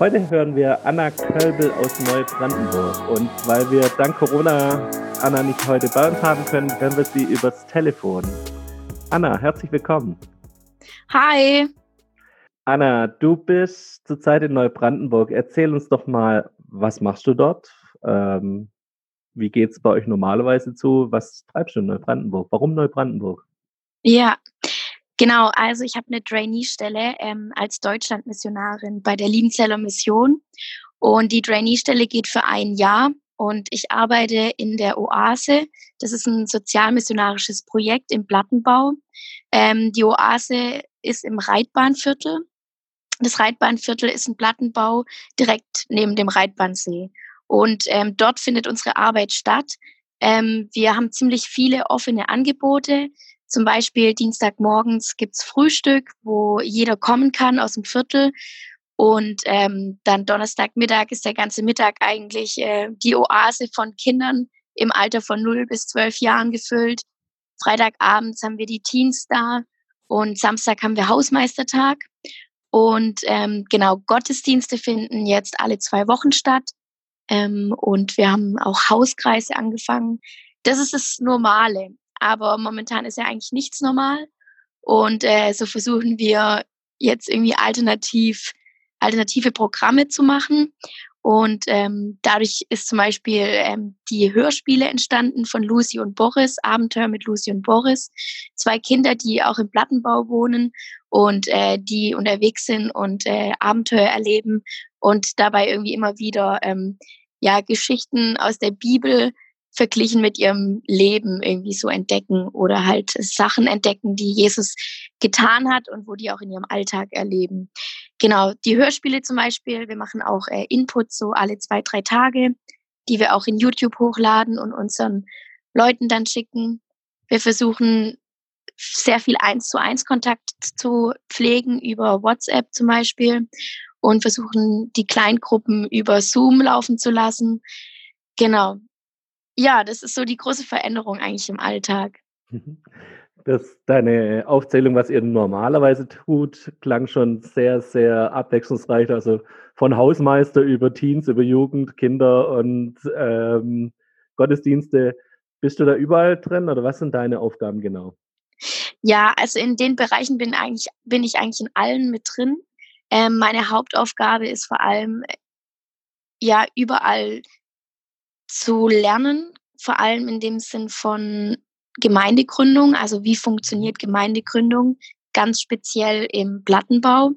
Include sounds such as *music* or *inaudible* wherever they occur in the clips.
Heute hören wir Anna Kölbel aus Neubrandenburg. Und weil wir dank Corona Anna nicht heute bei uns haben können, hören wir sie übers Telefon. Anna, herzlich willkommen. Hi. Anna, du bist zurzeit in Neubrandenburg. Erzähl uns doch mal, was machst du dort? Ähm, wie geht es bei euch normalerweise zu? Was treibst du in Neubrandenburg? Warum Neubrandenburg? Ja, genau. Also ich habe eine Trainee-Stelle ähm, als Deutschlandmissionarin bei der Liebenzeller Mission. Und die Trainee-Stelle geht für ein Jahr. Und ich arbeite in der Oase. Das ist ein sozialmissionarisches Projekt im Plattenbau. Ähm, die Oase ist im Reitbahnviertel. Das Reitbahnviertel ist ein Plattenbau direkt neben dem Reitbahnsee. Und ähm, dort findet unsere Arbeit statt. Ähm, wir haben ziemlich viele offene Angebote. Zum Beispiel Dienstagmorgens gibt's Frühstück, wo jeder kommen kann aus dem Viertel. Und ähm, dann Donnerstagmittag ist der ganze Mittag eigentlich äh, die Oase von Kindern im Alter von 0 bis 12 Jahren gefüllt. Freitagabends haben wir die Teens da und Samstag haben wir Hausmeistertag. Und ähm, genau, Gottesdienste finden jetzt alle zwei Wochen statt. Ähm, und wir haben auch Hauskreise angefangen. Das ist das Normale. Aber momentan ist ja eigentlich nichts normal. Und äh, so versuchen wir jetzt irgendwie alternativ, alternative Programme zu machen. Und ähm, dadurch ist zum Beispiel ähm, die Hörspiele entstanden von Lucy und Boris, Abenteuer mit Lucy und Boris. Zwei Kinder, die auch im Plattenbau wohnen und äh, die unterwegs sind und äh, Abenteuer erleben und dabei irgendwie immer wieder ähm, ja, Geschichten aus der Bibel verglichen mit ihrem Leben irgendwie so entdecken oder halt Sachen entdecken, die Jesus getan hat und wo die auch in ihrem Alltag erleben. Genau, die Hörspiele zum Beispiel, wir machen auch äh, Input so alle zwei, drei Tage, die wir auch in YouTube hochladen und unseren Leuten dann schicken. Wir versuchen sehr viel eins zu eins Kontakt zu pflegen über WhatsApp zum Beispiel und versuchen, die Kleingruppen über Zoom laufen zu lassen. Genau. Ja, das ist so die große Veränderung eigentlich im Alltag. Das, deine Aufzählung, was ihr normalerweise tut, klang schon sehr, sehr abwechslungsreich. Also von Hausmeister über Teens, über Jugend, Kinder und ähm, Gottesdienste. Bist du da überall drin oder was sind deine Aufgaben genau? Ja, also in den Bereichen bin, eigentlich, bin ich eigentlich in allen mit drin. Ähm, meine Hauptaufgabe ist vor allem, ja, überall zu lernen, vor allem in dem Sinn von Gemeindegründung, also wie funktioniert Gemeindegründung, ganz speziell im Plattenbau.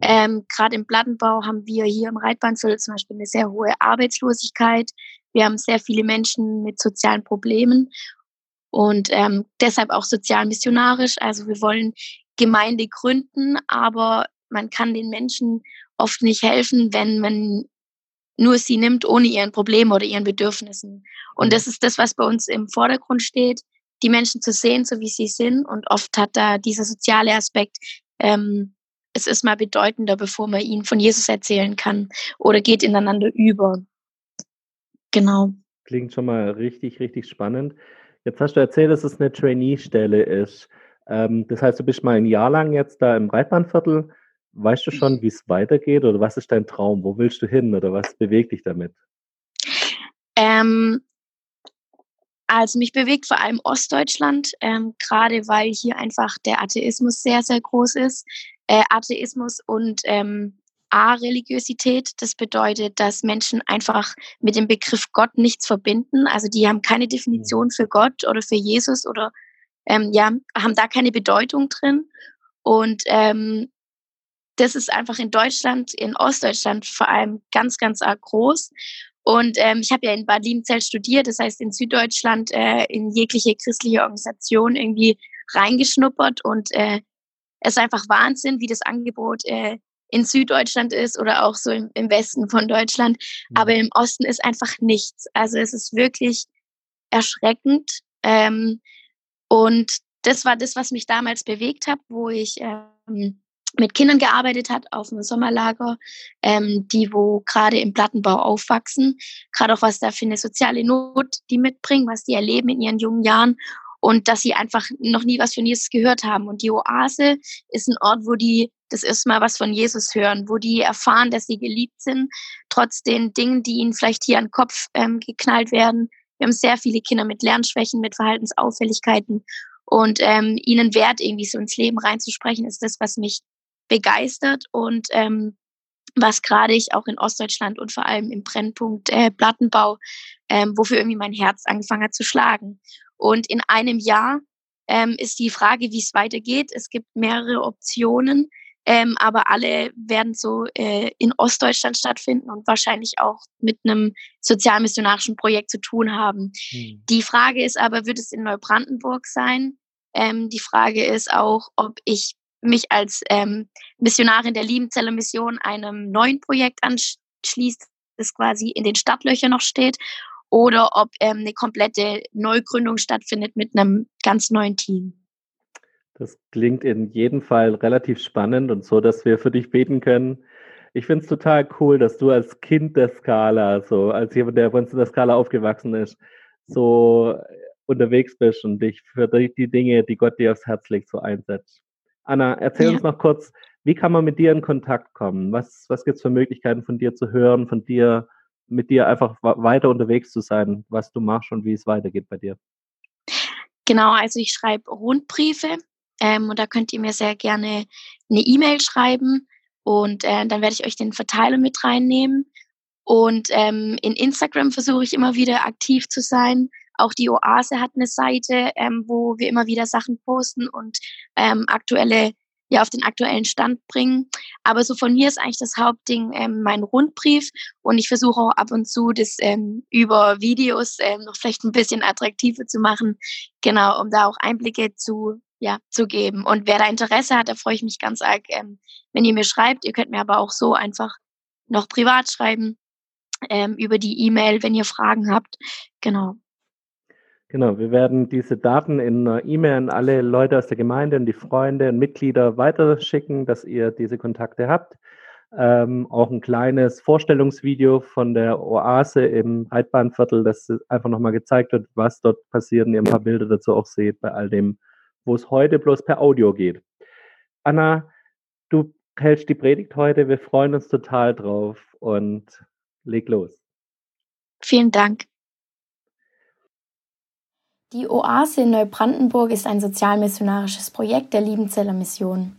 Ähm, Gerade im Plattenbau haben wir hier im Reitbahnviertel zum Beispiel eine sehr hohe Arbeitslosigkeit. Wir haben sehr viele Menschen mit sozialen Problemen und ähm, deshalb auch sozial missionarisch. Also wir wollen Gemeinde gründen, aber man kann den Menschen oft nicht helfen, wenn man nur sie nimmt ohne ihren Problemen oder ihren Bedürfnissen. Und mhm. das ist das, was bei uns im Vordergrund steht, die Menschen zu sehen, so wie sie sind. Und oft hat da dieser soziale Aspekt, ähm, es ist mal bedeutender, bevor man ihnen von Jesus erzählen kann oder geht ineinander über. Genau. Klingt schon mal richtig, richtig spannend. Jetzt hast du erzählt, dass es eine Trainee-Stelle ist. Ähm, das heißt, du bist mal ein Jahr lang jetzt da im Reitbahnviertel Weißt du schon, wie es weitergeht oder was ist dein Traum? Wo willst du hin oder was bewegt dich damit? Ähm, also mich bewegt vor allem Ostdeutschland, ähm, gerade weil hier einfach der Atheismus sehr, sehr groß ist. Äh, Atheismus und ähm, A-Religiosität. Das bedeutet, dass Menschen einfach mit dem Begriff Gott nichts verbinden. Also die haben keine Definition mhm. für Gott oder für Jesus oder ähm, ja, haben da keine Bedeutung drin. Und ähm, das ist einfach in Deutschland, in Ostdeutschland vor allem ganz, ganz arg groß. Und ähm, ich habe ja in Bad Liebenzell studiert, das heißt in Süddeutschland äh, in jegliche christliche Organisation irgendwie reingeschnuppert und äh, es ist einfach Wahnsinn, wie das Angebot äh, in Süddeutschland ist oder auch so im, im Westen von Deutschland. Mhm. Aber im Osten ist einfach nichts. Also es ist wirklich erschreckend. Ähm, und das war das, was mich damals bewegt hat, wo ich ähm, mit Kindern gearbeitet hat auf einem Sommerlager, ähm, die wo gerade im Plattenbau aufwachsen, gerade auch was da für eine soziale Not die mitbringen, was die erleben in ihren jungen Jahren und dass sie einfach noch nie was von Jesus gehört haben. Und die Oase ist ein Ort, wo die das erste Mal was von Jesus hören, wo die erfahren, dass sie geliebt sind, trotz den Dingen, die ihnen vielleicht hier an den Kopf ähm, geknallt werden. Wir haben sehr viele Kinder mit Lernschwächen, mit Verhaltensauffälligkeiten und ähm, ihnen Wert irgendwie so ins Leben reinzusprechen, ist das, was mich begeistert und ähm, was gerade ich auch in Ostdeutschland und vor allem im Brennpunkt äh, Plattenbau, ähm, wofür irgendwie mein Herz angefangen hat zu schlagen. Und in einem Jahr ähm, ist die Frage, wie es weitergeht. Es gibt mehrere Optionen, ähm, aber alle werden so äh, in Ostdeutschland stattfinden und wahrscheinlich auch mit einem sozialmissionarischen Projekt zu tun haben. Mhm. Die Frage ist aber, wird es in Neubrandenburg sein? Ähm, die Frage ist auch, ob ich mich als ähm, Missionarin der Liebenzeller Mission einem neuen Projekt anschließt, das quasi in den Stadtlöchern noch steht, oder ob ähm, eine komplette Neugründung stattfindet mit einem ganz neuen Team. Das klingt in jedem Fall relativ spannend und so, dass wir für dich beten können. Ich finde es total cool, dass du als Kind der Skala, so als jemand, der bei uns in der Skala aufgewachsen ist, so unterwegs bist und dich für die Dinge, die Gott dir aufs Herz legt, so einsetzt. Anna, erzähl ja. uns noch kurz, wie kann man mit dir in Kontakt kommen? Was, was gibt es für Möglichkeiten von dir zu hören, von dir, mit dir einfach weiter unterwegs zu sein, was du machst und wie es weitergeht bei dir? Genau, also ich schreibe Rundbriefe ähm, und da könnt ihr mir sehr gerne eine E-Mail schreiben und äh, dann werde ich euch den Verteiler mit reinnehmen. Und ähm, in Instagram versuche ich immer wieder aktiv zu sein. Auch die Oase hat eine Seite, ähm, wo wir immer wieder Sachen posten und ähm, aktuelle, ja, auf den aktuellen Stand bringen. Aber so von mir ist eigentlich das Hauptding ähm, mein Rundbrief und ich versuche auch ab und zu das ähm, über Videos ähm, noch vielleicht ein bisschen attraktiver zu machen. Genau, um da auch Einblicke zu ja, zu geben. Und wer da Interesse hat, da freue ich mich ganz arg, ähm, wenn ihr mir schreibt. Ihr könnt mir aber auch so einfach noch privat schreiben ähm, über die E-Mail, wenn ihr Fragen habt. Genau. Genau, wir werden diese Daten in einer E-Mail an alle Leute aus der Gemeinde und die Freunde und Mitglieder weiterschicken, dass ihr diese Kontakte habt. Ähm, auch ein kleines Vorstellungsvideo von der Oase im Reitbahnviertel, das einfach nochmal gezeigt wird, was dort passiert und ihr ein paar Bilder dazu auch seht bei all dem, wo es heute bloß per Audio geht. Anna, du hältst die Predigt heute. Wir freuen uns total drauf und leg los. Vielen Dank. Die Oase in Neubrandenburg ist ein sozialmissionarisches Projekt der Liebenzeller Mission.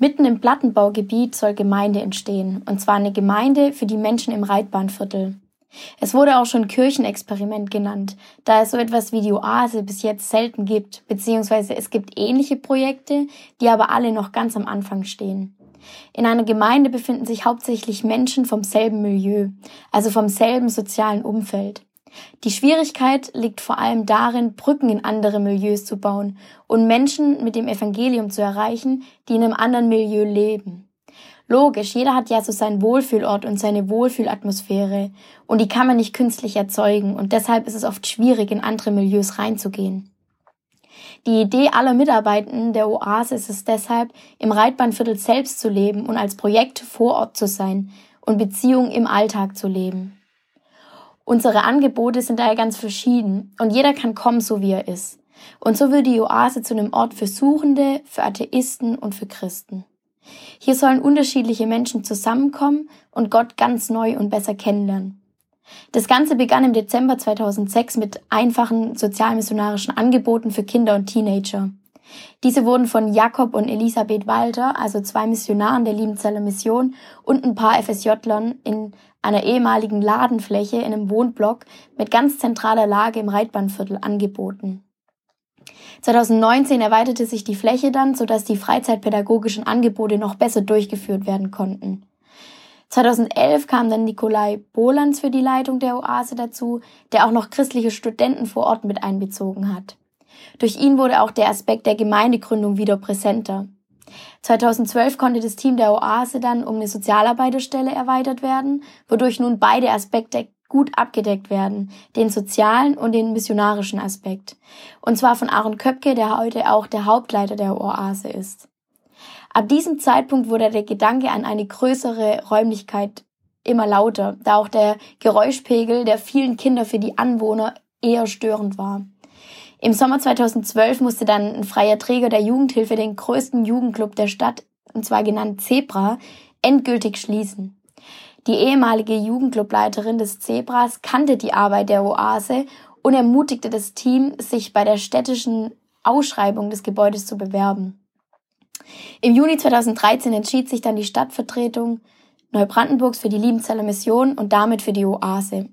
Mitten im Plattenbaugebiet soll Gemeinde entstehen, und zwar eine Gemeinde für die Menschen im Reitbahnviertel. Es wurde auch schon Kirchenexperiment genannt, da es so etwas wie die Oase bis jetzt selten gibt, beziehungsweise es gibt ähnliche Projekte, die aber alle noch ganz am Anfang stehen. In einer Gemeinde befinden sich hauptsächlich Menschen vom selben Milieu, also vom selben sozialen Umfeld. Die Schwierigkeit liegt vor allem darin, Brücken in andere Milieus zu bauen und Menschen mit dem Evangelium zu erreichen, die in einem anderen Milieu leben. Logisch, jeder hat ja so seinen Wohlfühlort und seine Wohlfühlatmosphäre und die kann man nicht künstlich erzeugen und deshalb ist es oft schwierig, in andere Milieus reinzugehen. Die Idee aller Mitarbeitenden der Oase ist es deshalb, im Reitbahnviertel selbst zu leben und als Projekt vor Ort zu sein und Beziehungen im Alltag zu leben. Unsere Angebote sind daher ganz verschieden und jeder kann kommen, so wie er ist. Und so wird die Oase zu einem Ort für Suchende, für Atheisten und für Christen. Hier sollen unterschiedliche Menschen zusammenkommen und Gott ganz neu und besser kennenlernen. Das Ganze begann im Dezember 2006 mit einfachen sozialmissionarischen Angeboten für Kinder und Teenager. Diese wurden von Jakob und Elisabeth Walter, also zwei Missionaren der Liebenzeller Mission und ein paar FSJlern in einer ehemaligen Ladenfläche in einem Wohnblock mit ganz zentraler Lage im Reitbahnviertel angeboten. 2019 erweiterte sich die Fläche dann, sodass die freizeitpädagogischen Angebote noch besser durchgeführt werden konnten. 2011 kam dann Nikolai Bolands für die Leitung der Oase dazu, der auch noch christliche Studenten vor Ort mit einbezogen hat. Durch ihn wurde auch der Aspekt der Gemeindegründung wieder präsenter. 2012 konnte das Team der Oase dann um eine Sozialarbeiterstelle erweitert werden, wodurch nun beide Aspekte gut abgedeckt werden, den sozialen und den missionarischen Aspekt. Und zwar von Aaron Köpke, der heute auch der Hauptleiter der Oase ist. Ab diesem Zeitpunkt wurde der Gedanke an eine größere Räumlichkeit immer lauter, da auch der Geräuschpegel der vielen Kinder für die Anwohner eher störend war. Im Sommer 2012 musste dann ein freier Träger der Jugendhilfe den größten Jugendclub der Stadt und zwar genannt Zebra, endgültig schließen. Die ehemalige Jugendclubleiterin des Zebras kannte die Arbeit der Oase und ermutigte das Team, sich bei der städtischen Ausschreibung des Gebäudes zu bewerben. Im Juni 2013 entschied sich dann die Stadtvertretung Neubrandenburgs für die Liebenzeller Mission und damit für die Oase.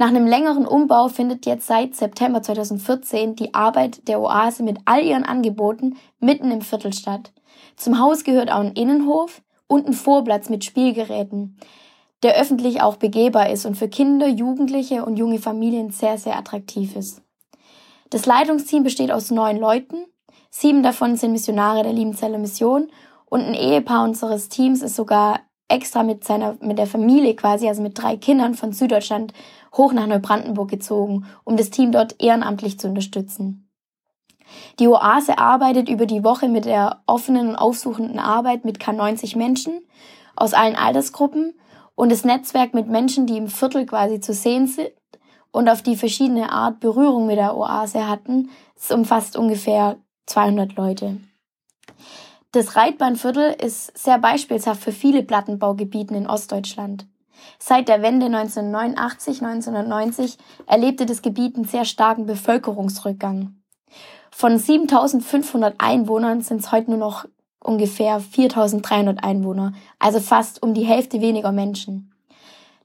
Nach einem längeren Umbau findet jetzt seit September 2014 die Arbeit der Oase mit all ihren Angeboten mitten im Viertel statt. Zum Haus gehört auch ein Innenhof und ein Vorplatz mit Spielgeräten, der öffentlich auch begehbar ist und für Kinder, Jugendliche und junge Familien sehr, sehr attraktiv ist. Das Leitungsteam besteht aus neun Leuten. Sieben davon sind Missionare der Liebenzeller Mission und ein Ehepaar unseres Teams ist sogar extra mit seiner, mit der Familie quasi, also mit drei Kindern von Süddeutschland hoch nach Neubrandenburg gezogen, um das Team dort ehrenamtlich zu unterstützen. Die Oase arbeitet über die Woche mit der offenen und aufsuchenden Arbeit mit K90 Menschen aus allen Altersgruppen und das Netzwerk mit Menschen, die im Viertel quasi zu sehen sind und auf die verschiedene Art Berührung mit der Oase hatten, es umfasst ungefähr 200 Leute. Das Reitbahnviertel ist sehr beispielshaft für viele Plattenbaugebieten in Ostdeutschland. Seit der Wende 1989, 1990 erlebte das Gebiet einen sehr starken Bevölkerungsrückgang. Von 7500 Einwohnern sind es heute nur noch ungefähr 4300 Einwohner, also fast um die Hälfte weniger Menschen.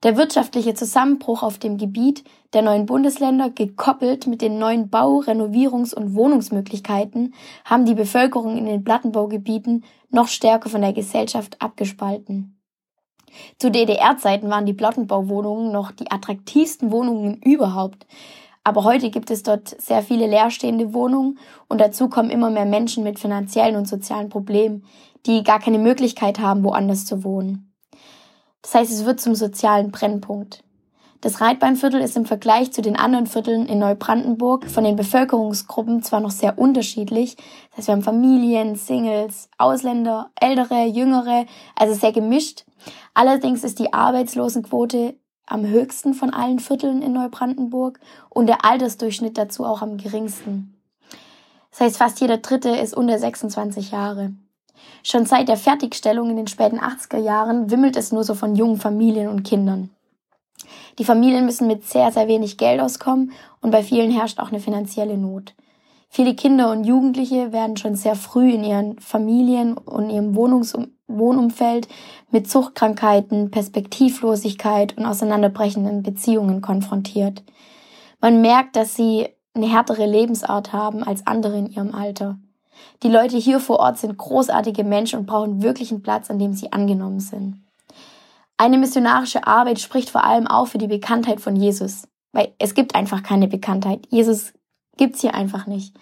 Der wirtschaftliche Zusammenbruch auf dem Gebiet der neuen Bundesländer, gekoppelt mit den neuen Bau-, Renovierungs- und Wohnungsmöglichkeiten, haben die Bevölkerung in den Plattenbaugebieten noch stärker von der Gesellschaft abgespalten. Zu DDR-Zeiten waren die Plattenbauwohnungen noch die attraktivsten Wohnungen überhaupt. Aber heute gibt es dort sehr viele leerstehende Wohnungen und dazu kommen immer mehr Menschen mit finanziellen und sozialen Problemen, die gar keine Möglichkeit haben, woanders zu wohnen. Das heißt, es wird zum sozialen Brennpunkt. Das Reitbeinviertel ist im Vergleich zu den anderen Vierteln in Neubrandenburg von den Bevölkerungsgruppen zwar noch sehr unterschiedlich. Das heißt, wir haben Familien, Singles, Ausländer, Ältere, Jüngere, also sehr gemischt. Allerdings ist die Arbeitslosenquote am höchsten von allen Vierteln in Neubrandenburg und der Altersdurchschnitt dazu auch am geringsten. Das heißt, fast jeder Dritte ist unter 26 Jahre. Schon seit der Fertigstellung in den späten 80er Jahren wimmelt es nur so von jungen Familien und Kindern. Die Familien müssen mit sehr, sehr wenig Geld auskommen und bei vielen herrscht auch eine finanzielle Not. Viele Kinder und Jugendliche werden schon sehr früh in ihren Familien und ihrem Wohnungs Wohnumfeld mit Suchtkrankheiten, Perspektivlosigkeit und auseinanderbrechenden Beziehungen konfrontiert. Man merkt, dass sie eine härtere Lebensart haben als andere in ihrem Alter. Die Leute hier vor Ort sind großartige Menschen und brauchen wirklich einen Platz, an dem sie angenommen sind. Eine missionarische Arbeit spricht vor allem auch für die Bekanntheit von Jesus, weil es gibt einfach keine Bekanntheit. Jesus gibt's hier einfach nicht.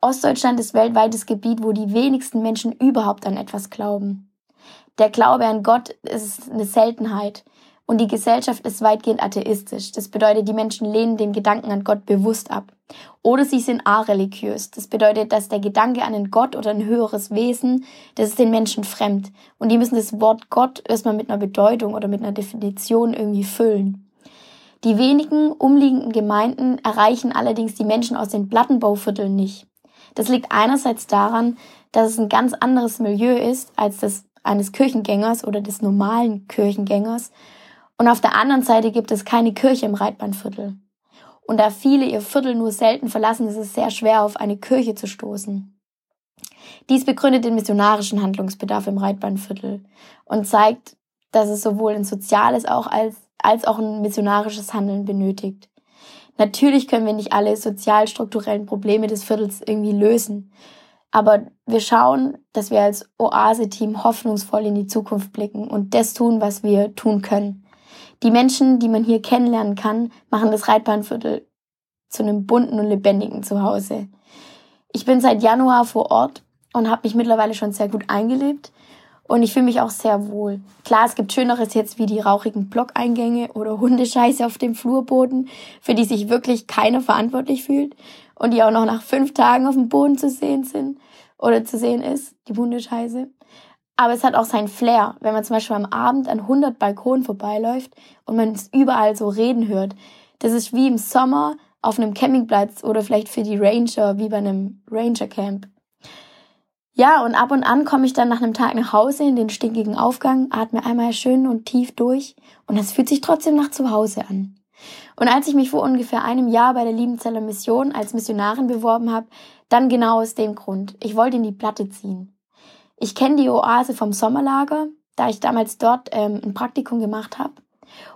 Ostdeutschland ist weltweites Gebiet, wo die wenigsten Menschen überhaupt an etwas glauben. Der Glaube an Gott ist eine Seltenheit. Und die Gesellschaft ist weitgehend atheistisch. Das bedeutet, die Menschen lehnen den Gedanken an Gott bewusst ab. Oder sie sind areligiös. Das bedeutet, dass der Gedanke an einen Gott oder ein höheres Wesen, das ist den Menschen fremd. Und die müssen das Wort Gott erstmal mit einer Bedeutung oder mit einer Definition irgendwie füllen. Die wenigen umliegenden Gemeinden erreichen allerdings die Menschen aus den Plattenbauvierteln nicht. Das liegt einerseits daran, dass es ein ganz anderes Milieu ist als das eines Kirchengängers oder des normalen Kirchengängers und auf der anderen Seite gibt es keine Kirche im Reitbahnviertel. Und da viele ihr Viertel nur selten verlassen, ist es sehr schwer, auf eine Kirche zu stoßen. Dies begründet den missionarischen Handlungsbedarf im Reitbahnviertel und zeigt, dass es sowohl ein soziales auch als, als auch ein missionarisches Handeln benötigt. Natürlich können wir nicht alle sozialstrukturellen Probleme des Viertels irgendwie lösen, aber wir schauen, dass wir als Oase-Team hoffnungsvoll in die Zukunft blicken und das tun, was wir tun können. Die Menschen, die man hier kennenlernen kann, machen das Reitbahnviertel zu einem bunten und lebendigen Zuhause. Ich bin seit Januar vor Ort und habe mich mittlerweile schon sehr gut eingelebt und ich fühle mich auch sehr wohl. Klar, es gibt Schöneres jetzt wie die rauchigen Blockeingänge oder Hundescheiße auf dem Flurboden, für die sich wirklich keiner verantwortlich fühlt und die auch noch nach fünf Tagen auf dem Boden zu sehen sind oder zu sehen ist, die Hundescheiße. Aber es hat auch sein Flair, wenn man zum Beispiel am Abend an 100 Balkonen vorbeiläuft und man es überall so reden hört. Das ist wie im Sommer auf einem Campingplatz oder vielleicht für die Ranger wie bei einem Ranger Camp. Ja, und ab und an komme ich dann nach einem Tag nach Hause in den stinkigen Aufgang, atme einmal schön und tief durch und es fühlt sich trotzdem nach zu Hause an. Und als ich mich vor ungefähr einem Jahr bei der Liebenzeller Mission als Missionarin beworben habe, dann genau aus dem Grund. Ich wollte in die Platte ziehen. Ich kenne die Oase vom Sommerlager, da ich damals dort ähm, ein Praktikum gemacht habe.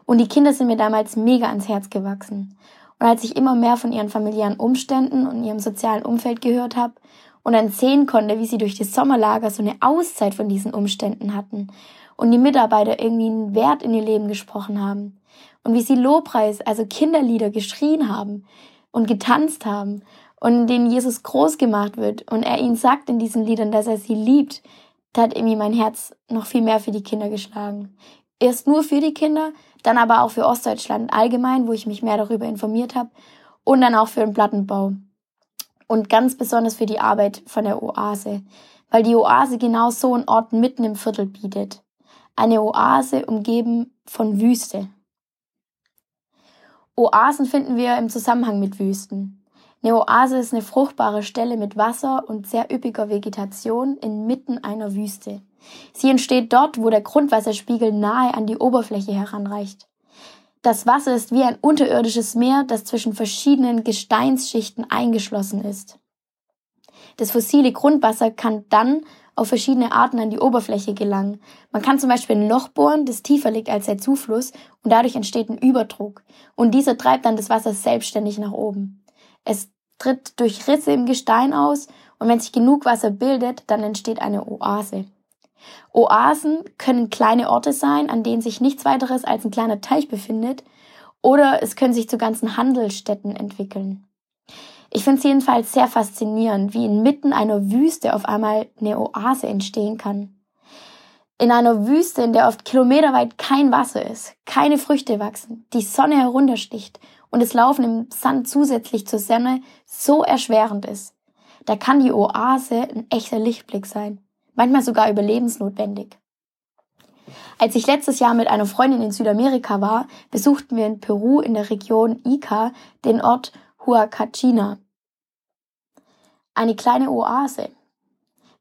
Und die Kinder sind mir damals mega ans Herz gewachsen. Und als ich immer mehr von ihren familiären Umständen und ihrem sozialen Umfeld gehört habe und dann sehen konnte, wie sie durch das Sommerlager so eine Auszeit von diesen Umständen hatten und die Mitarbeiter irgendwie einen Wert in ihr Leben gesprochen haben und wie sie Lobpreis, also Kinderlieder geschrien haben und getanzt haben und in denen Jesus groß gemacht wird und er ihnen sagt in diesen Liedern, dass er sie liebt, da hat irgendwie mein Herz noch viel mehr für die Kinder geschlagen. Erst nur für die Kinder, dann aber auch für Ostdeutschland allgemein, wo ich mich mehr darüber informiert habe und dann auch für den Plattenbau. Und ganz besonders für die Arbeit von der Oase, weil die Oase genau so einen Ort mitten im Viertel bietet. Eine Oase umgeben von Wüste. Oasen finden wir im Zusammenhang mit Wüsten. Eine Oase ist eine fruchtbare Stelle mit Wasser und sehr üppiger Vegetation inmitten einer Wüste. Sie entsteht dort, wo der Grundwasserspiegel nahe an die Oberfläche heranreicht. Das Wasser ist wie ein unterirdisches Meer, das zwischen verschiedenen Gesteinsschichten eingeschlossen ist. Das fossile Grundwasser kann dann auf verschiedene Arten an die Oberfläche gelangen. Man kann zum Beispiel ein Loch bohren, das tiefer liegt als der Zufluss, und dadurch entsteht ein Überdruck. Und dieser treibt dann das Wasser selbstständig nach oben. Es tritt durch Risse im Gestein aus, und wenn sich genug Wasser bildet, dann entsteht eine Oase. Oasen können kleine Orte sein, an denen sich nichts weiteres als ein kleiner Teich befindet, oder es können sich zu ganzen Handelsstätten entwickeln. Ich finde es jedenfalls sehr faszinierend, wie inmitten einer Wüste auf einmal eine Oase entstehen kann. In einer Wüste, in der oft kilometerweit kein Wasser ist, keine Früchte wachsen, die Sonne heruntersticht und das Laufen im Sand zusätzlich zur Sonne so erschwerend ist, da kann die Oase ein echter Lichtblick sein manchmal sogar überlebensnotwendig. Als ich letztes Jahr mit einer Freundin in Südamerika war, besuchten wir in Peru in der Region Ica den Ort Huacachina. Eine kleine Oase.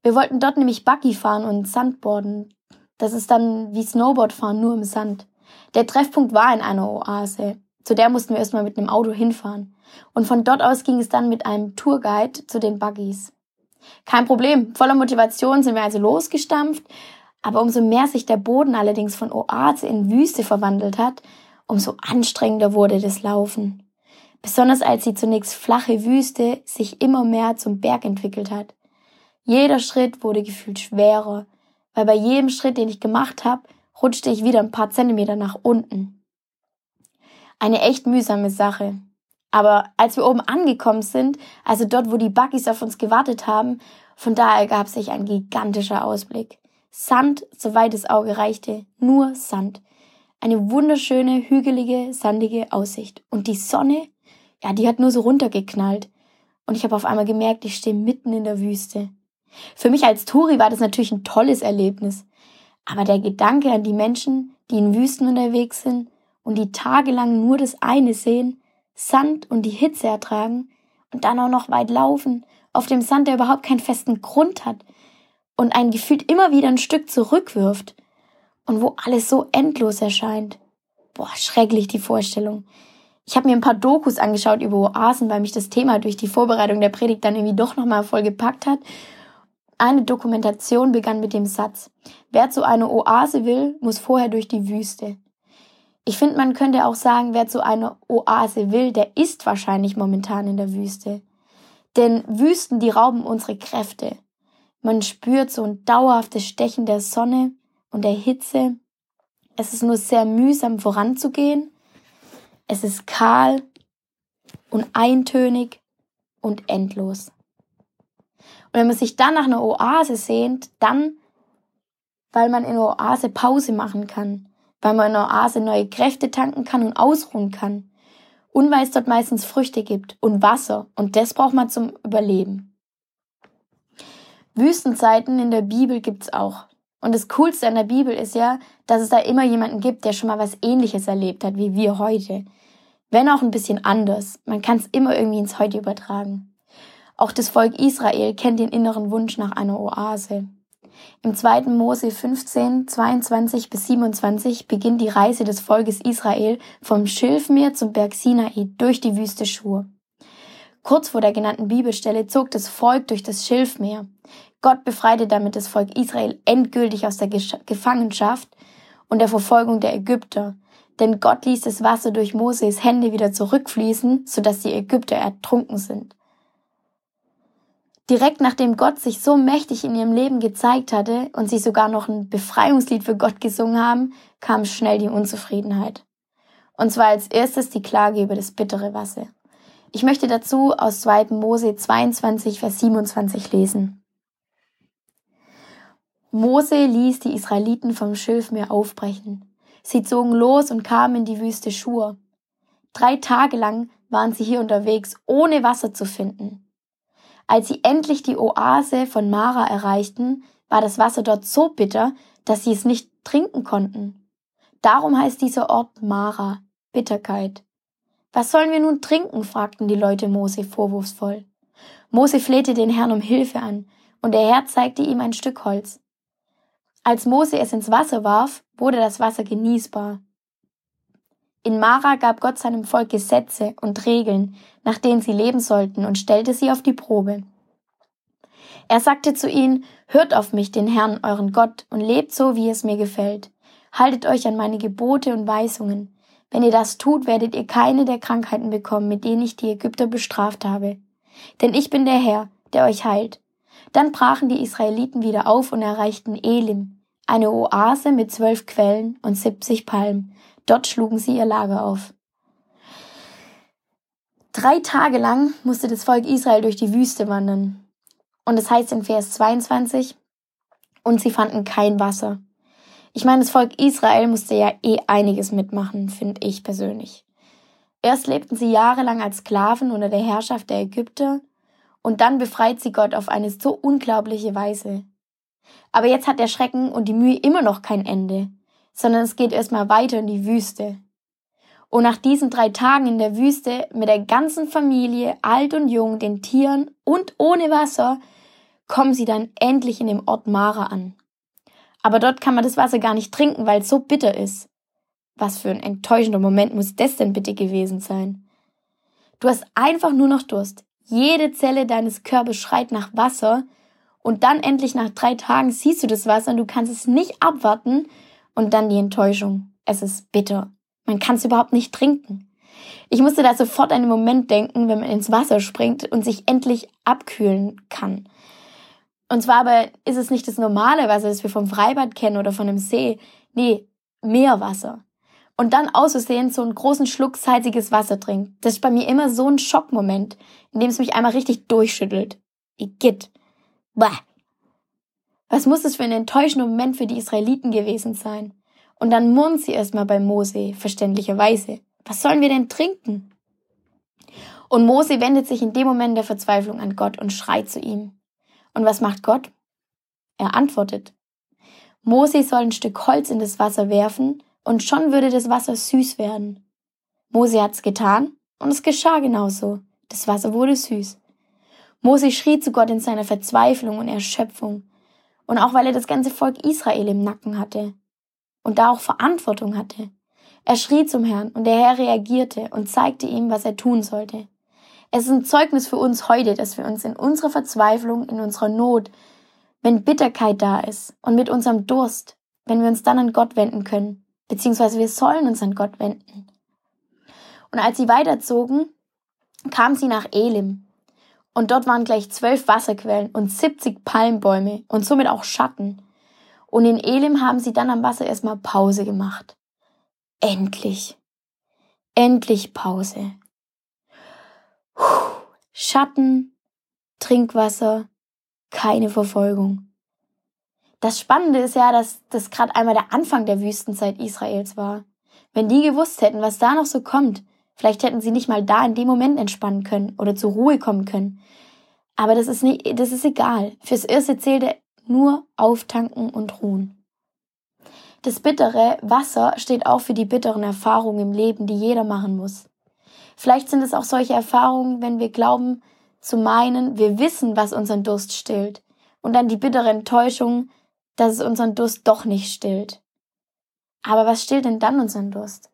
Wir wollten dort nämlich Buggy fahren und Sandboarden. Das ist dann wie Snowboardfahren nur im Sand. Der Treffpunkt war in einer Oase. Zu der mussten wir erstmal mit einem Auto hinfahren. Und von dort aus ging es dann mit einem Tourguide zu den Buggies. Kein Problem, voller Motivation sind wir also losgestampft, aber umso mehr sich der Boden allerdings von Oase in Wüste verwandelt hat, umso anstrengender wurde das Laufen. Besonders als die zunächst flache Wüste sich immer mehr zum Berg entwickelt hat. Jeder Schritt wurde gefühlt schwerer, weil bei jedem Schritt, den ich gemacht habe, rutschte ich wieder ein paar Zentimeter nach unten. Eine echt mühsame Sache. Aber als wir oben angekommen sind, also dort, wo die Buggies auf uns gewartet haben, von da ergab sich ein gigantischer Ausblick. Sand, soweit das Auge reichte, nur Sand. Eine wunderschöne, hügelige, sandige Aussicht. Und die Sonne, ja, die hat nur so runtergeknallt. Und ich habe auf einmal gemerkt, ich stehe mitten in der Wüste. Für mich als Touri war das natürlich ein tolles Erlebnis. Aber der Gedanke an die Menschen, die in Wüsten unterwegs sind und die tagelang nur das eine sehen, Sand und die Hitze ertragen und dann auch noch weit laufen, auf dem Sand, der überhaupt keinen festen Grund hat und einen gefühlt immer wieder ein Stück zurückwirft und wo alles so endlos erscheint. Boah, schrecklich die Vorstellung. Ich habe mir ein paar Dokus angeschaut über Oasen, weil mich das Thema durch die Vorbereitung der Predigt dann irgendwie doch nochmal voll gepackt hat. Eine Dokumentation begann mit dem Satz, wer zu einer Oase will, muss vorher durch die Wüste. Ich finde, man könnte auch sagen, wer zu einer Oase will, der ist wahrscheinlich momentan in der Wüste. Denn Wüsten, die rauben unsere Kräfte. Man spürt so ein dauerhaftes Stechen der Sonne und der Hitze. Es ist nur sehr mühsam voranzugehen. Es ist kahl und eintönig und endlos. Und wenn man sich dann nach einer Oase sehnt, dann, weil man in einer Oase Pause machen kann, weil man in der Oase neue Kräfte tanken kann und ausruhen kann. Und weil es dort meistens Früchte gibt und Wasser und das braucht man zum Überleben. Wüstenzeiten in der Bibel gibt's auch. Und das Coolste an der Bibel ist ja, dass es da immer jemanden gibt, der schon mal was ähnliches erlebt hat wie wir heute. Wenn auch ein bisschen anders. Man kann es immer irgendwie ins Heute übertragen. Auch das Volk Israel kennt den inneren Wunsch nach einer Oase. Im 2. Mose 15, 22 bis 27 beginnt die Reise des Volkes Israel vom Schilfmeer zum Berg Sinai durch die Wüste Schur. Kurz vor der genannten Bibelstelle zog das Volk durch das Schilfmeer. Gott befreite damit das Volk Israel endgültig aus der Gefangenschaft und der Verfolgung der Ägypter. Denn Gott ließ das Wasser durch Moses Hände wieder zurückfließen, sodass die Ägypter ertrunken sind. Direkt nachdem Gott sich so mächtig in ihrem Leben gezeigt hatte und sie sogar noch ein Befreiungslied für Gott gesungen haben, kam schnell die Unzufriedenheit. Und zwar als erstes die Klage über das bittere Wasser. Ich möchte dazu aus 2. Mose 22, Vers 27 lesen. Mose ließ die Israeliten vom Schilfmeer aufbrechen. Sie zogen los und kamen in die Wüste Schur. Drei Tage lang waren sie hier unterwegs, ohne Wasser zu finden. Als sie endlich die Oase von Mara erreichten, war das Wasser dort so bitter, dass sie es nicht trinken konnten. Darum heißt dieser Ort Mara, Bitterkeit. Was sollen wir nun trinken? fragten die Leute Mose vorwurfsvoll. Mose flehte den Herrn um Hilfe an, und der Herr zeigte ihm ein Stück Holz. Als Mose es ins Wasser warf, wurde das Wasser genießbar. In Mara gab Gott seinem Volk Gesetze und Regeln, nach denen sie leben sollten, und stellte sie auf die Probe. Er sagte zu ihnen, Hört auf mich, den Herrn, euren Gott, und lebt so, wie es mir gefällt. Haltet euch an meine Gebote und Weisungen. Wenn ihr das tut, werdet ihr keine der Krankheiten bekommen, mit denen ich die Ägypter bestraft habe. Denn ich bin der Herr, der euch heilt. Dann brachen die Israeliten wieder auf und erreichten Elim, eine Oase mit zwölf Quellen und siebzig Palmen. Dort schlugen sie ihr Lager auf. Drei Tage lang musste das Volk Israel durch die Wüste wandern. Und es heißt in Vers 22, und sie fanden kein Wasser. Ich meine, das Volk Israel musste ja eh einiges mitmachen, finde ich persönlich. Erst lebten sie jahrelang als Sklaven unter der Herrschaft der Ägypter und dann befreit sie Gott auf eine so unglaubliche Weise. Aber jetzt hat der Schrecken und die Mühe immer noch kein Ende, sondern es geht erstmal weiter in die Wüste. Und nach diesen drei Tagen in der Wüste mit der ganzen Familie, alt und jung, den Tieren und ohne Wasser, kommen sie dann endlich in dem Ort Mara an. Aber dort kann man das Wasser gar nicht trinken, weil es so bitter ist. Was für ein enttäuschender Moment muss das denn bitte gewesen sein? Du hast einfach nur noch Durst. Jede Zelle deines Körpers schreit nach Wasser und dann endlich nach drei Tagen siehst du das Wasser und du kannst es nicht abwarten und dann die Enttäuschung. Es ist bitter. Man kann es überhaupt nicht trinken. Ich musste da sofort den Moment denken, wenn man ins Wasser springt und sich endlich abkühlen kann. Und zwar aber ist es nicht das normale Wasser, das wir vom Freibad kennen oder von einem See. Nee, Meerwasser und dann auszusehen so einen großen Schluck salziges Wasser trinkt. Das ist bei mir immer so ein Schockmoment, in dem es mich einmal richtig durchschüttelt. Igitt. Bah. Was muss es für ein enttäuschender Moment für die Israeliten gewesen sein? Und dann murren sie erstmal bei Mose, verständlicherweise. Was sollen wir denn trinken? Und Mose wendet sich in dem Moment der Verzweiflung an Gott und schreit zu ihm. Und was macht Gott? Er antwortet. Mose soll ein Stück Holz in das Wasser werfen und schon würde das Wasser süß werden. Mose hat's getan und es geschah genauso. Das Wasser wurde süß. Mose schrie zu Gott in seiner Verzweiflung und Erschöpfung. Und auch weil er das ganze Volk Israel im Nacken hatte. Und da auch Verantwortung hatte. Er schrie zum Herrn und der Herr reagierte und zeigte ihm, was er tun sollte. Es ist ein Zeugnis für uns heute, dass wir uns in unserer Verzweiflung, in unserer Not, wenn Bitterkeit da ist und mit unserem Durst, wenn wir uns dann an Gott wenden können, beziehungsweise wir sollen uns an Gott wenden. Und als sie weiterzogen, kam sie nach Elim. Und dort waren gleich zwölf Wasserquellen und 70 Palmbäume und somit auch Schatten. Und in Elim haben sie dann am Wasser erstmal Pause gemacht. Endlich. Endlich Pause. Puh. Schatten, Trinkwasser, keine Verfolgung. Das Spannende ist ja, dass das gerade einmal der Anfang der Wüstenzeit Israels war. Wenn die gewusst hätten, was da noch so kommt, vielleicht hätten sie nicht mal da in dem Moment entspannen können oder zur Ruhe kommen können. Aber das ist nicht, das ist egal. Fürs Erste zählte nur auftanken und ruhen. Das bittere Wasser steht auch für die bitteren Erfahrungen im Leben, die jeder machen muss. Vielleicht sind es auch solche Erfahrungen, wenn wir glauben, zu meinen, wir wissen, was unseren Durst stillt, und dann die bittere Enttäuschung, dass es unseren Durst doch nicht stillt. Aber was stillt denn dann unseren Durst?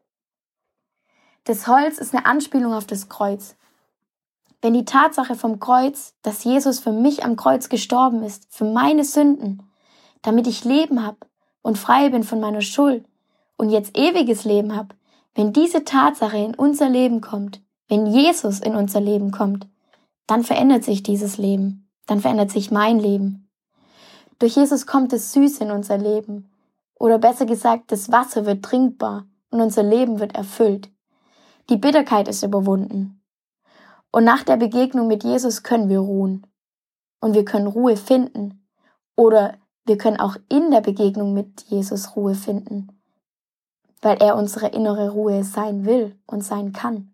Das Holz ist eine Anspielung auf das Kreuz. Wenn die Tatsache vom Kreuz, dass Jesus für mich am Kreuz gestorben ist, für meine Sünden, damit ich Leben hab und frei bin von meiner Schuld und jetzt ewiges Leben hab, wenn diese Tatsache in unser Leben kommt, wenn Jesus in unser Leben kommt, dann verändert sich dieses Leben, dann verändert sich mein Leben. Durch Jesus kommt es süß in unser Leben, oder besser gesagt, das Wasser wird trinkbar und unser Leben wird erfüllt. Die Bitterkeit ist überwunden. Und nach der Begegnung mit Jesus können wir ruhen. Und wir können Ruhe finden. Oder wir können auch in der Begegnung mit Jesus Ruhe finden, weil er unsere innere Ruhe sein will und sein kann.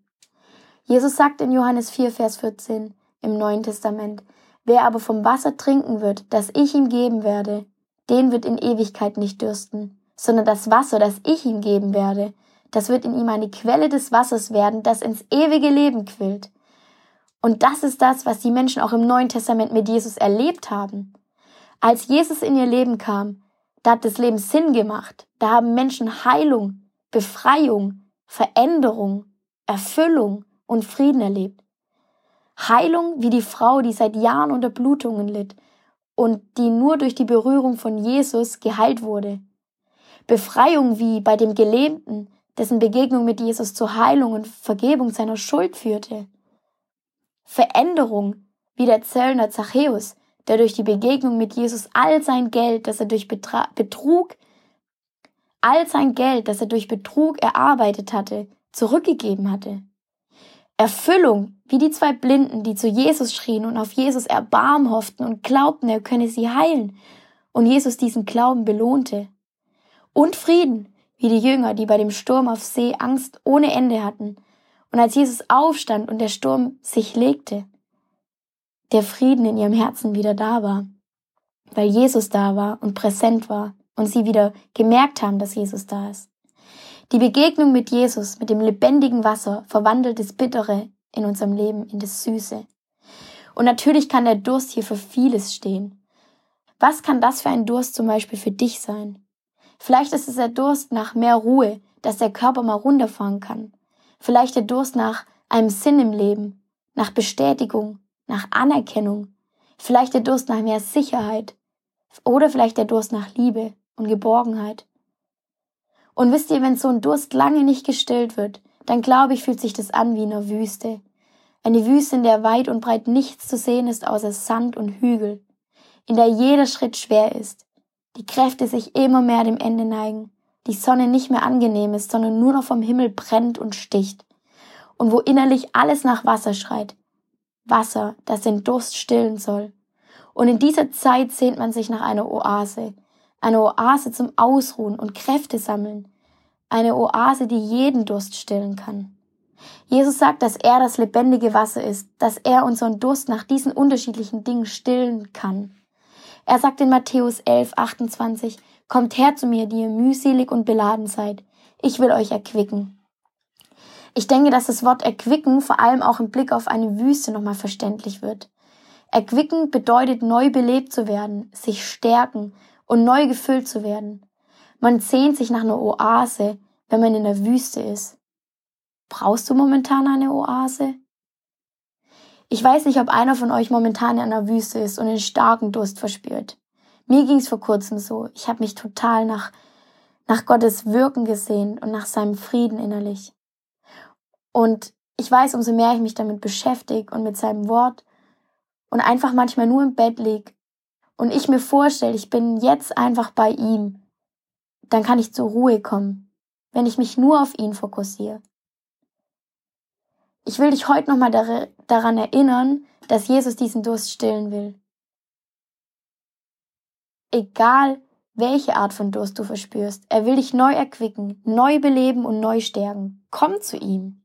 Jesus sagt in Johannes 4, Vers 14, im Neuen Testament. Wer aber vom Wasser trinken wird, das ich ihm geben werde, den wird in Ewigkeit nicht dürsten, sondern das Wasser, das ich ihm geben werde, das wird in ihm eine Quelle des Wassers werden, das ins ewige Leben quillt. Und das ist das, was die Menschen auch im Neuen Testament mit Jesus erlebt haben. Als Jesus in ihr Leben kam, da hat das Leben Sinn gemacht. Da haben Menschen Heilung, Befreiung, Veränderung, Erfüllung und Frieden erlebt. Heilung wie die Frau, die seit Jahren unter Blutungen litt und die nur durch die Berührung von Jesus geheilt wurde. Befreiung wie bei dem Gelähmten, dessen Begegnung mit Jesus zur Heilung und Vergebung seiner Schuld führte. Veränderung wie der Zöllner Zachäus, der durch die Begegnung mit Jesus all sein Geld, das er durch Betra Betrug, all sein Geld, das er durch Betrug erarbeitet hatte, zurückgegeben hatte. Erfüllung, wie die zwei Blinden, die zu Jesus schrien und auf Jesus Erbarm hofften und glaubten, er könne sie heilen, und Jesus diesen Glauben belohnte. Und Frieden, wie die Jünger, die bei dem Sturm auf See Angst ohne Ende hatten, und als Jesus aufstand und der Sturm sich legte, der Frieden in ihrem Herzen wieder da war, weil Jesus da war und präsent war und sie wieder gemerkt haben, dass Jesus da ist. Die Begegnung mit Jesus, mit dem lebendigen Wasser, verwandelt das Bittere in unserem Leben in das Süße. Und natürlich kann der Durst hier für vieles stehen. Was kann das für ein Durst zum Beispiel für dich sein? Vielleicht ist es der Durst nach mehr Ruhe, dass der Körper mal runterfahren kann. Vielleicht der Durst nach einem Sinn im Leben, nach Bestätigung, nach Anerkennung. Vielleicht der Durst nach mehr Sicherheit. Oder vielleicht der Durst nach Liebe und Geborgenheit. Und wisst ihr, wenn so ein Durst lange nicht gestillt wird, dann glaube ich, fühlt sich das an wie in einer Wüste. Eine Wüste, in der weit und breit nichts zu sehen ist außer Sand und Hügel, in der jeder Schritt schwer ist, die Kräfte sich immer mehr dem Ende neigen, die Sonne nicht mehr angenehm ist, sondern nur noch vom Himmel brennt und sticht, und wo innerlich alles nach Wasser schreit. Wasser, das den Durst stillen soll. Und in dieser Zeit sehnt man sich nach einer Oase, eine Oase zum Ausruhen und Kräfte sammeln, eine Oase, die jeden Durst stillen kann. Jesus sagt, dass er das lebendige Wasser ist, dass er unseren Durst nach diesen unterschiedlichen Dingen stillen kann. Er sagt in Matthäus 11, 28, Kommt her zu mir, die ihr mühselig und beladen seid. Ich will euch erquicken. Ich denke, dass das Wort erquicken vor allem auch im Blick auf eine Wüste nochmal verständlich wird. Erquicken bedeutet neu belebt zu werden, sich stärken und neu gefüllt zu werden. Man sehnt sich nach einer Oase, wenn man in der Wüste ist. Brauchst du momentan eine Oase? Ich weiß nicht, ob einer von euch momentan in einer Wüste ist und einen starken Durst verspürt. Mir ging's vor kurzem so. Ich habe mich total nach, nach Gottes Wirken gesehnt und nach seinem Frieden innerlich. Und ich weiß, umso mehr ich mich damit beschäftige und mit seinem Wort und einfach manchmal nur im Bett lieg und ich mir vorstelle, ich bin jetzt einfach bei ihm, dann kann ich zur Ruhe kommen, wenn ich mich nur auf ihn fokussiere. Ich will dich heute nochmal dar daran erinnern, dass Jesus diesen Durst stillen will. Egal, welche Art von Durst du verspürst, er will dich neu erquicken, neu beleben und neu stärken. Komm zu ihm.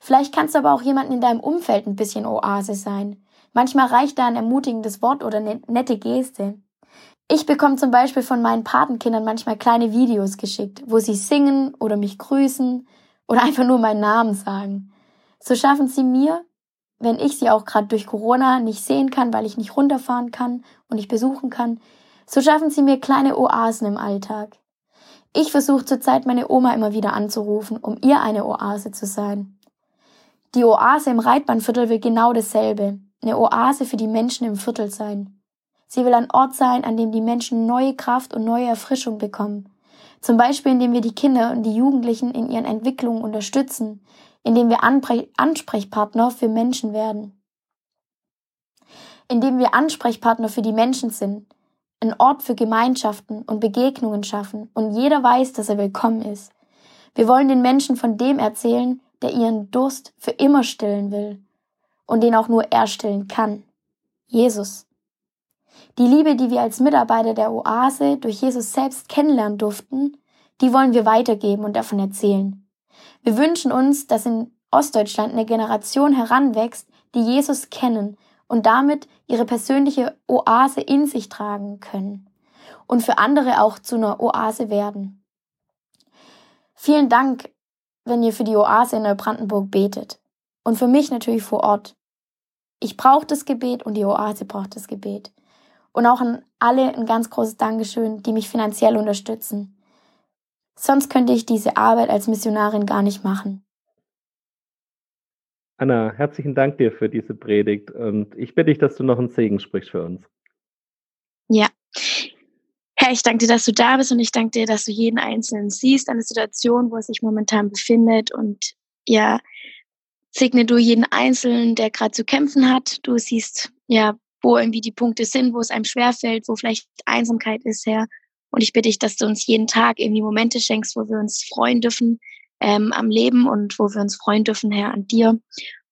Vielleicht kannst du aber auch jemanden in deinem Umfeld ein bisschen Oase sein, Manchmal reicht da ein ermutigendes Wort oder eine nette Geste. Ich bekomme zum Beispiel von meinen Patenkindern manchmal kleine Videos geschickt, wo sie singen oder mich grüßen oder *laughs* einfach nur meinen Namen sagen. So schaffen sie mir wenn ich sie auch gerade durch Corona nicht sehen kann, weil ich nicht runterfahren kann und nicht besuchen kann, so schaffen sie mir kleine Oasen im Alltag. Ich versuche zurzeit meine Oma immer wieder anzurufen, um ihr eine Oase zu sein. Die Oase im Reitbahnviertel will genau dasselbe, eine Oase für die Menschen im Viertel sein. Sie will ein Ort sein, an dem die Menschen neue Kraft und neue Erfrischung bekommen. Zum Beispiel, indem wir die Kinder und die Jugendlichen in ihren Entwicklungen unterstützen, indem wir Ansprechpartner für Menschen werden. Indem wir Ansprechpartner für die Menschen sind, ein Ort für Gemeinschaften und Begegnungen schaffen und jeder weiß, dass er willkommen ist. Wir wollen den Menschen von dem erzählen, der ihren Durst für immer stillen will und den auch nur er stillen kann. Jesus. Die Liebe, die wir als Mitarbeiter der Oase durch Jesus selbst kennenlernen durften, die wollen wir weitergeben und davon erzählen. Wir wünschen uns, dass in Ostdeutschland eine Generation heranwächst, die Jesus kennen und damit ihre persönliche Oase in sich tragen können und für andere auch zu einer Oase werden. Vielen Dank, wenn ihr für die Oase in Neubrandenburg betet und für mich natürlich vor Ort. Ich brauche das Gebet und die Oase braucht das Gebet. Und auch an alle ein ganz großes Dankeschön, die mich finanziell unterstützen. Sonst könnte ich diese Arbeit als Missionarin gar nicht machen. Anna, herzlichen Dank dir für diese Predigt und ich bitte dich, dass du noch einen Segen sprichst für uns. Ja. Herr, ich danke dir, dass du da bist und ich danke dir, dass du jeden Einzelnen siehst, eine Situation, wo er sich momentan befindet und ja, segne du jeden Einzelnen, der gerade zu kämpfen hat. Du siehst ja, wo irgendwie die Punkte sind, wo es einem schwerfällt, wo vielleicht Einsamkeit ist, Herr. Und ich bitte dich, dass du uns jeden Tag irgendwie Momente schenkst, wo wir uns freuen dürfen ähm, am Leben und wo wir uns freuen dürfen, Herr, an dir.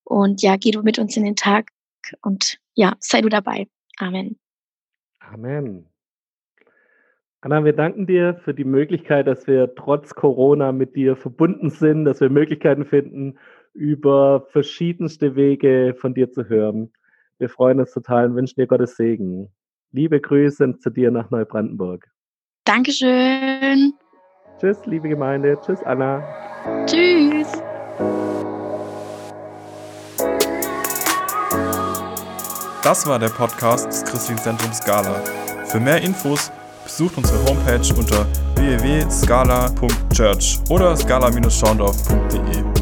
Und ja, geh du mit uns in den Tag und ja, sei du dabei. Amen. Amen. Anna, wir danken dir für die Möglichkeit, dass wir trotz Corona mit dir verbunden sind, dass wir Möglichkeiten finden, über verschiedenste Wege von dir zu hören. Wir freuen uns total und wünschen dir Gottes Segen. Liebe Grüße zu dir nach Neubrandenburg. Dankeschön. Tschüss, liebe Gemeinde. Tschüss, Anna. Tschüss. Das war der Podcast des Christlichen Zentrums Scala. Für mehr Infos besucht unsere Homepage unter www.scala.church oder scala-schaundorf.de.